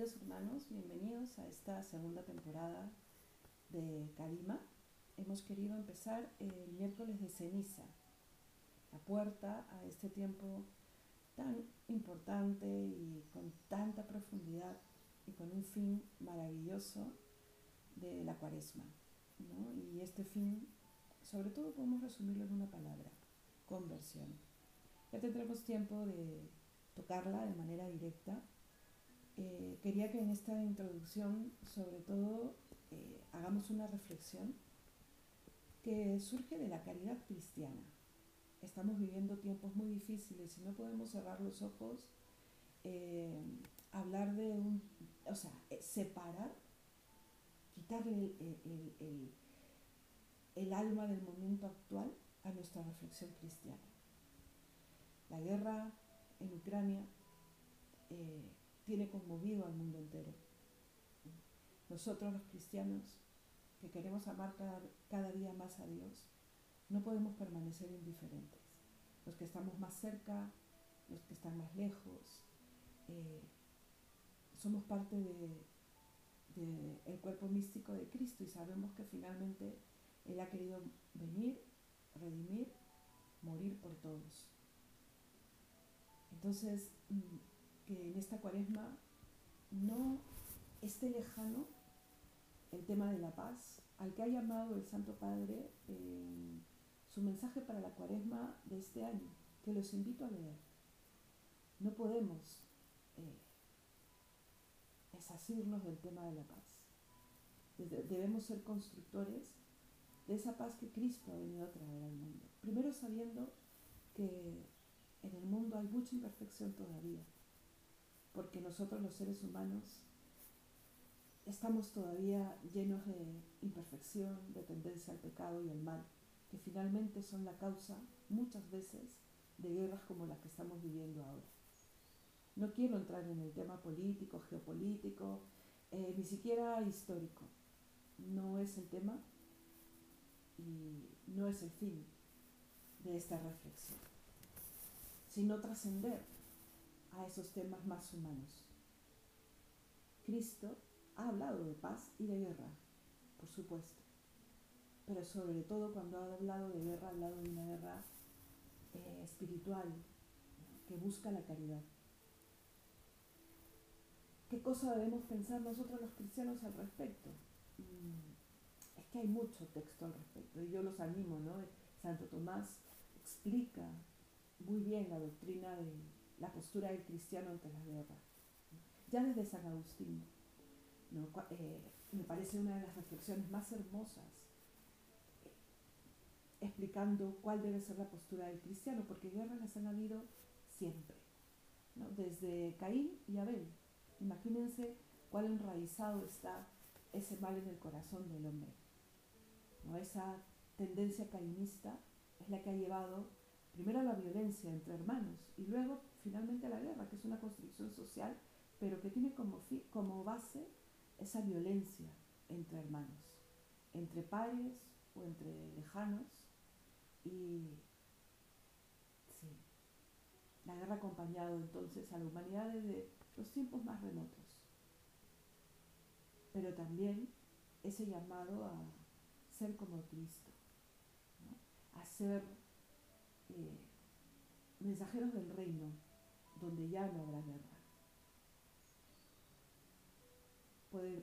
Queridos hermanos, bienvenidos a esta segunda temporada de Karima. Hemos querido empezar el miércoles de ceniza, la puerta a este tiempo tan importante y con tanta profundidad y con un fin maravilloso de la cuaresma. Y este fin, sobre todo podemos resumirlo en una palabra, conversión. Ya tendremos tiempo de tocarla de manera directa eh, quería que en esta introducción, sobre todo, eh, hagamos una reflexión que surge de la caridad cristiana. Estamos viviendo tiempos muy difíciles y no podemos cerrar los ojos, eh, hablar de un, o sea, separar, quitarle el, alma del momento actual a nuestra reflexión cristiana. La guerra en Ucrania tiene conmovido al mundo entero. Nosotros los cristianos, que queremos amar cada, día más a Dios, no podemos permanecer indiferentes. Los que estamos más cerca, los que están más lejos, eh, somos parte del de, cuerpo místico de Cristo y sabemos que finalmente Él ha querido venir, redimir, morir por todos. Entonces, mm, que en esta cuaresma no esté lejano el tema de la paz, al que ha llamado el Santo Padre en su mensaje para la cuaresma de este año, que los invito a leer. No podemos eh, desasirnos del tema de la paz. Debemos ser constructores de esa paz que Cristo ha venido a traer al mundo. Primero sabiendo que en el mundo hay mucha imperfección todavía, porque nosotros los seres humanos estamos todavía llenos de imperfección, de tendencia al pecado y al mal, que finalmente son la causa muchas veces de guerras como las que estamos viviendo ahora. No quiero entrar en el tema político, geopolítico, eh, ni siquiera histórico. No es el tema y no es el fin de esta reflexión, sino trascender a esos temas más humanos. Cristo ha hablado de paz y de guerra, por supuesto, pero sobre todo cuando ha hablado de guerra, ha hablado de una guerra eh, espiritual que busca la caridad. ¿Qué cosa debemos pensar nosotros los cristianos al respecto? Mm, es que hay mucho texto al respecto y yo los animo, ¿no? Santo Tomás explica muy bien la doctrina de, la postura del cristiano ante la guerra. Ya desde San Agustín, eh, me parece una de las reflexiones más hermosas eh, explicando cuál debe ser la postura del cristiano, porque guerras las han habido siempre, desde Caín y Abel. Imagínense cuál enraizado está ese mal en el corazón del hombre. ¿no? Esa tendencia cainista es la que ha llevado primero a la violencia entre hermanos y luego finalmente la guerra, que es una construcción social, pero que tiene como, como base esa violencia entre hermanos, entre pares o entre lejanos. Y sí, la guerra ha acompañado entonces a la humanidad desde los tiempos más remotos. Pero también ese llamado a ser como Cristo, a ser eh, mensajeros del reino, donde ya no habrá guerra.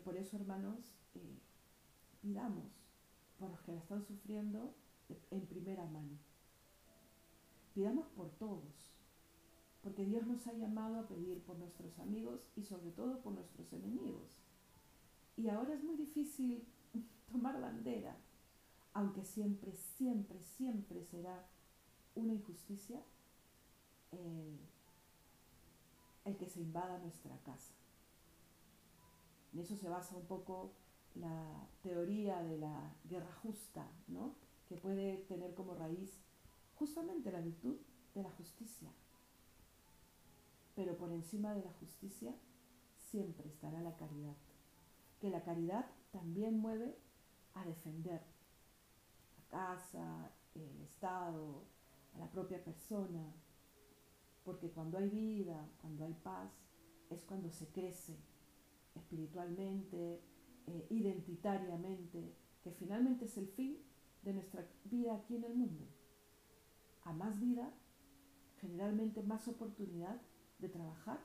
Por, eso, hermanos, eh, pidamos por los que la están sufriendo en primera mano. Pidamos por todos, porque Dios nos ha llamado a pedir por nuestros amigos y sobre todo por nuestros enemigos. Y ahora es muy difícil tomar bandera, aunque siempre, siempre, siempre será una injusticia que invada nuestra casa. En eso se basa un poco la teoría de la guerra justa, ¿no? que puede tener como raíz justamente la virtud de la justicia. Pero por encima de la justicia siempre estará la caridad, que la caridad también mueve a defender la casa, el Estado, a la propia persona, porque cuando hay vida, cuando hay paz, es cuando se crece espiritualmente, eh, identitariamente, que finalmente es el fin de nuestra vida aquí en el mundo. A más vida, generalmente más oportunidad de trabajar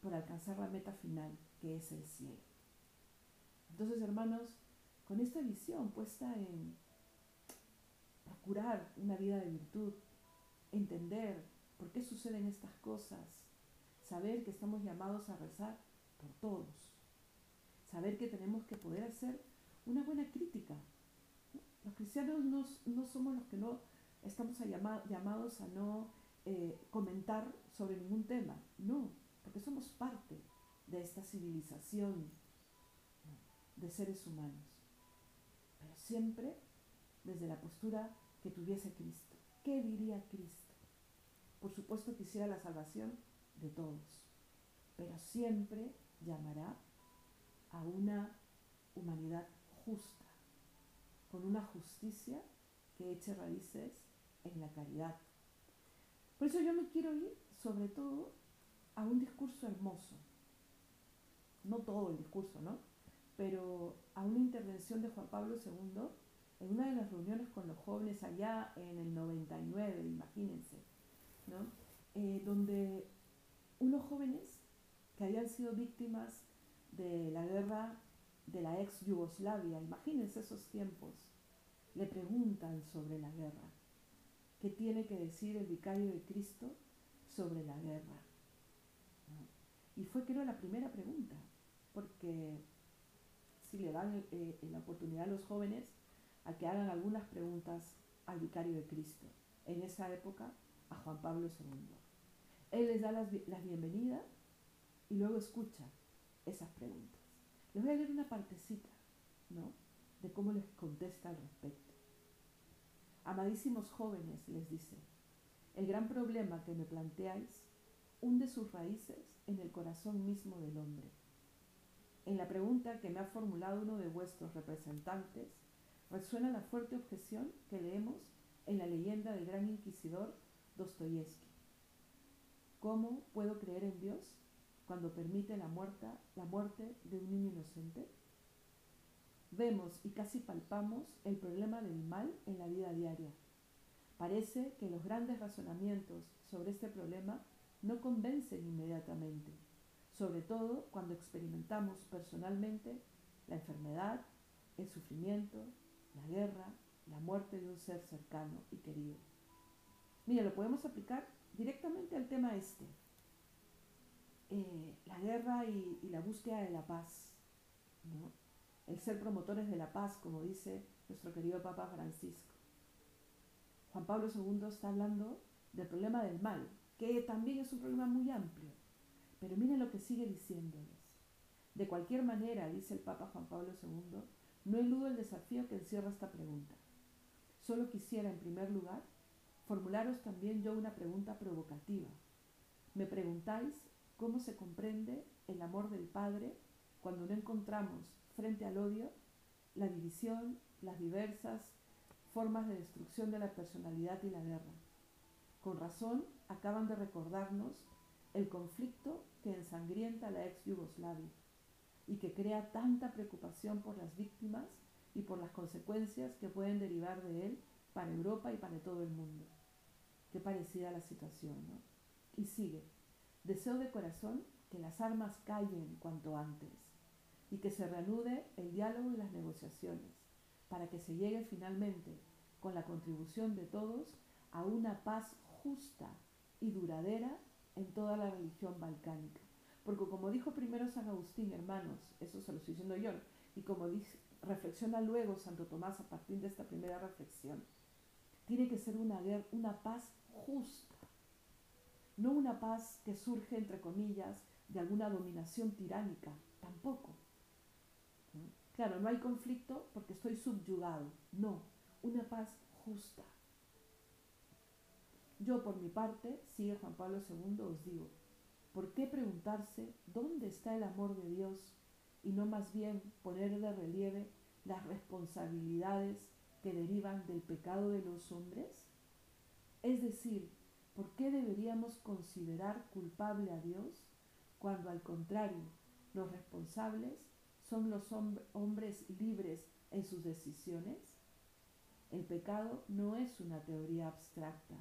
por alcanzar la meta final, que es el cielo. Entonces, hermanos, con esta visión puesta en procurar una vida de virtud, entender por qué suceden estas cosas, saber que estamos llamados a rezar por todos, saber que tenemos que poder hacer una buena crítica. Los cristianos no, somos los que no estamos llamados a no eh, comentar sobre ningún tema, no, porque somos parte de esta civilización de seres humanos, pero siempre desde la postura que tuviese Cristo. ¿Qué diría Cristo? Por supuesto quisiera la salvación de todos, pero siempre llamará a una humanidad justa, con una justicia que eche raíces en la caridad. Por eso yo me quiero ir sobre todo a un discurso hermoso, no todo el discurso, ¿no? Pero a una intervención de Juan Pablo II en una de las reuniones con los jóvenes allá en el 99, imagínense, Eh, donde unos jóvenes que habían sido víctimas de la guerra de la ex Yugoslavia, imagínense esos tiempos, le preguntan sobre la guerra. ¿Qué tiene que decir el vicario de Cristo sobre la guerra? Y fue creo la primera pregunta, porque si le dan eh, la oportunidad a los jóvenes a que hagan algunas preguntas al vicario de Cristo, en esa época a Juan Pablo II. Él les da las, las bienvenidas y luego escucha esas preguntas. Les voy a leer una partecita, ¿no? De cómo les contesta al respecto. Amadísimos jóvenes, les dice, el gran problema que me planteáis hunde sus raíces en el corazón mismo del hombre. En la pregunta que me ha formulado uno de vuestros representantes, resuena la fuerte objeción que leemos en la leyenda del gran inquisidor Dostoyevsky. ¿Cómo puedo creer en Dios cuando permite la, la muerte de un niño inocente? Vemos y casi palpamos el problema del mal en la vida diaria. Parece que los grandes razonamientos sobre este problema no convencen inmediatamente, sobre todo cuando experimentamos personalmente la enfermedad, el sufrimiento, la guerra, la muerte de un ser cercano y querido. Mira, lo podemos aplicar directamente al tema este. Eh, la guerra y, la búsqueda de la paz. El ser promotores de la paz, como dice nuestro querido Papa Francisco. Juan Pablo II está hablando del problema del mal, que también es un problema muy amplio. Pero miren lo que sigue diciéndoles. De cualquier manera, dice el Papa Juan Pablo II, no eludo el desafío que encierra esta pregunta. Solo quisiera, en primer lugar, formularos también yo una pregunta provocativa. Me preguntáis cómo se comprende el amor del Padre cuando no encontramos frente al odio la división, las diversas formas de destrucción de la personalidad y la guerra. Con razón acaban de recordarnos el conflicto que ensangrienta la ex Yugoslavia y que crea tanta preocupación por las víctimas y por las consecuencias que pueden derivar de él para Europa y para todo el mundo. Qué parecida la situación, ¿no? Y sigue. Deseo de corazón que las armas callen cuanto antes y que se reanude el diálogo y las negociaciones para que se llegue finalmente, con la contribución de todos, a una paz justa y duradera en toda la religión balcánica. Porque como dijo primero San Agustín, hermanos, eso se lo estoy diciendo yo, y como dice, reflexiona luego Santo Tomás a partir de esta primera reflexión, tiene que ser una, una paz justa, no una paz que surge, entre comillas, de alguna dominación tiránica, tampoco. Claro, no hay conflicto porque estoy subyugado, no, una paz justa. Yo por mi parte, sigue Juan Pablo II, os digo, ¿Por qué preguntarse dónde está el amor de Dios y no más bien poner de relieve las responsabilidades que derivan del pecado de los hombres? Es decir, ¿por qué deberíamos considerar culpable a Dios cuando al contrario los responsables son los hombres libres en sus decisiones. El pecado no es una teoría abstracta.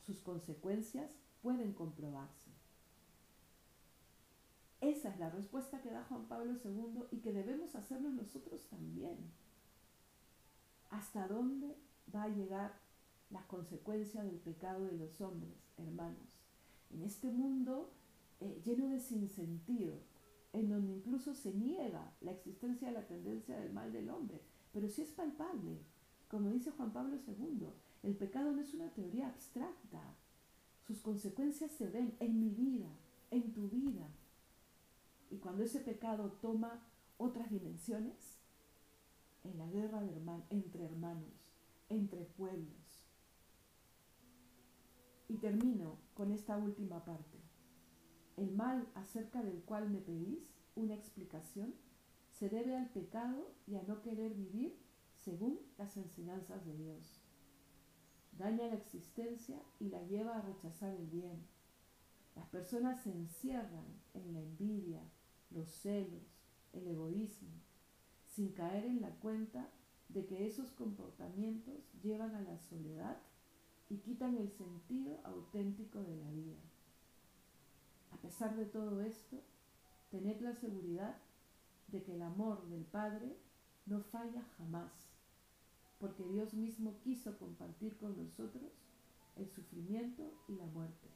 Sus consecuencias pueden comprobarse. Esa es la respuesta que da Juan Pablo II y que debemos hacernos nosotros también. ¿Hasta dónde va a llegar las consecuencias del pecado de los hombres, hermanos? En este mundo eh, lleno de sinsentido, en donde incluso se niega la existencia de la tendencia del mal del hombre, pero sí es palpable. Como dice Juan Pablo II, el pecado no es una teoría abstracta. Sus consecuencias se ven en mi vida, en tu vida. Y cuando ese pecado toma otras dimensiones, en la guerra de entre hermanos, entre pueblos. Y termino con esta última parte. El mal acerca del cual me pedís una explicación se debe al pecado y a no querer vivir según las enseñanzas de Dios. Daña la existencia y la lleva a rechazar el bien. Las personas se encierran en la envidia, los celos, el egoísmo, sin caer en la cuenta de que esos comportamientos llevan a la soledad y quitan el sentido auténtico de la vida. A pesar de todo esto, tened la seguridad de que el amor del Padre no falla jamás, porque Dios mismo quiso compartir con nosotros el sufrimiento y la muerte.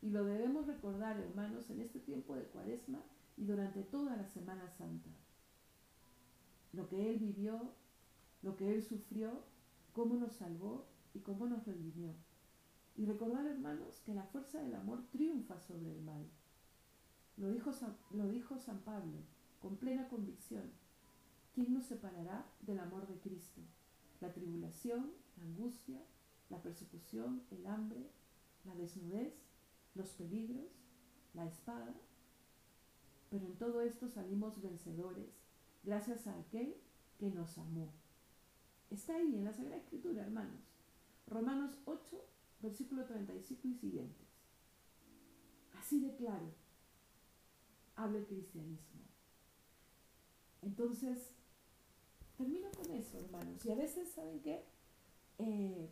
Y lo debemos recordar, hermanos, en este tiempo de cuaresma y durante toda la Semana Santa. Lo que Él vivió, lo que Él sufrió, cómo nos salvó y cómo nos redimió. Y recordar, hermanos, que la fuerza del amor triunfa sobre el mal. Lo dijo, San, lo dijo San Pablo con plena convicción. ¿Quién nos separará del amor de Cristo? La tribulación, la angustia, la persecución, el hambre, la desnudez, los peligros, la espada. Pero en todo esto salimos vencedores gracias a aquel que nos amó. Está ahí en la Sagrada Escritura, hermanos. Romanos 8, versículo 35 y siguientes. Así de claro habla el cristianismo. Entonces, termino con eso, hermanos. Y a veces, ¿saben qué? Eh,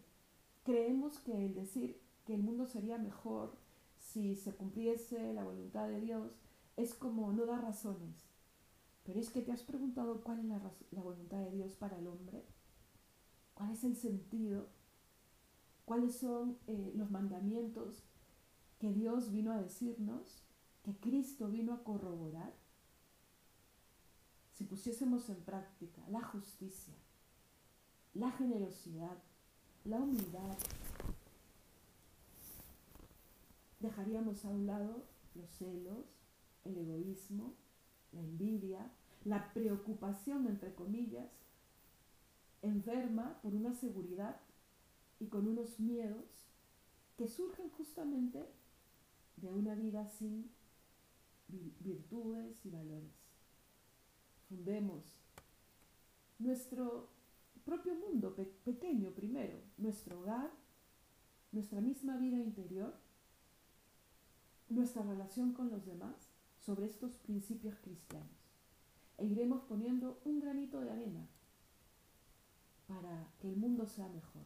creemos que el decir que el mundo sería mejor si se cumpliese la voluntad de Dios es como no dar razones. Pero es que te has preguntado cuál es la, la voluntad de Dios para el hombre, cuál es el sentido cuáles son eh, los mandamientos que Dios vino a decirnos, que Cristo vino a corroborar, si pusiésemos en práctica la justicia, la generosidad, la humildad, dejaríamos a un lado los celos, el egoísmo, la envidia, la preocupación, entre comillas, enferma por una seguridad y con unos miedos que surgen justamente de una vida sin virtudes y valores. Fundemos nuestro propio mundo pequeño primero, nuestro hogar, nuestra misma vida interior, nuestra relación con los demás sobre estos principios cristianos. E iremos poniendo un granito de arena para que el mundo sea mejor.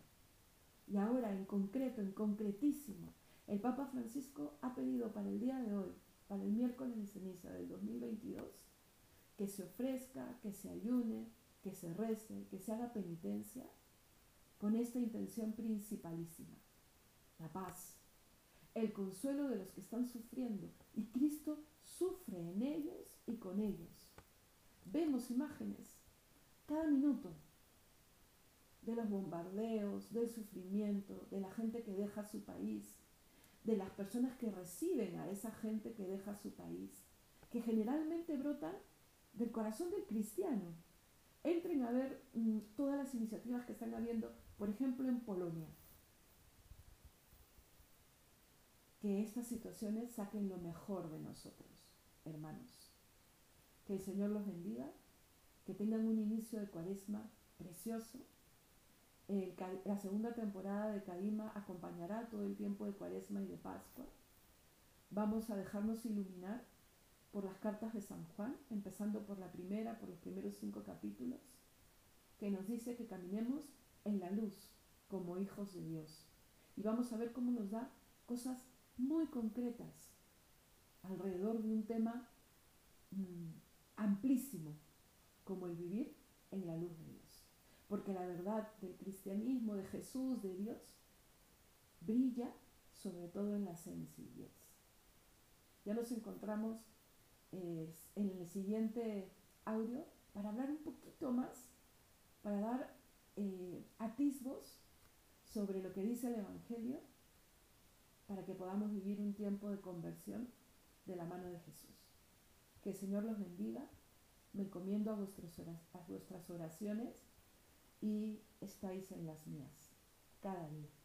Y ahora, en concreto, en concretísimo, el Papa Francisco ha pedido para el día de hoy, para el miércoles de ceniza del 2022, que se ofrezca, que se ayune, que se rece, que se haga penitencia, con esta intención principalísima, la paz, el consuelo de los que están sufriendo, y Cristo sufre en ellos y con ellos. Vemos imágenes cada minuto de los bombardeos, del sufrimiento, de la gente que deja su país, de las personas que reciben a esa gente que deja su país, que generalmente brotan del corazón del cristiano. Entren a ver mm, todas las iniciativas que están habiendo, por ejemplo, en Polonia. Que estas situaciones saquen lo mejor de nosotros, hermanos. Que el Señor los bendiga, que tengan un inicio de cuaresma precioso la segunda temporada de Kadima acompañará todo el tiempo de Cuaresma y de Pascua. Vamos a dejarnos iluminar por las cartas de San Juan, empezando por la primera, por los primeros cinco capítulos, que nos dice que caminemos en la luz como hijos de Dios. Y vamos a ver cómo nos da cosas muy concretas alrededor de un tema mm, amplísimo como el vivir en la luz de Dios. Porque la verdad del cristianismo, de Jesús, de Dios, brilla sobre todo en la sencillez. Ya nos encontramos eh, en el siguiente audio para hablar un poquito más, para dar eh, atisbos sobre lo que dice el Evangelio, para que podamos vivir un tiempo de conversión de la mano de Jesús. Que el Señor los bendiga. Me encomiendo a, a vuestras oraciones y estáis en las mías cada día.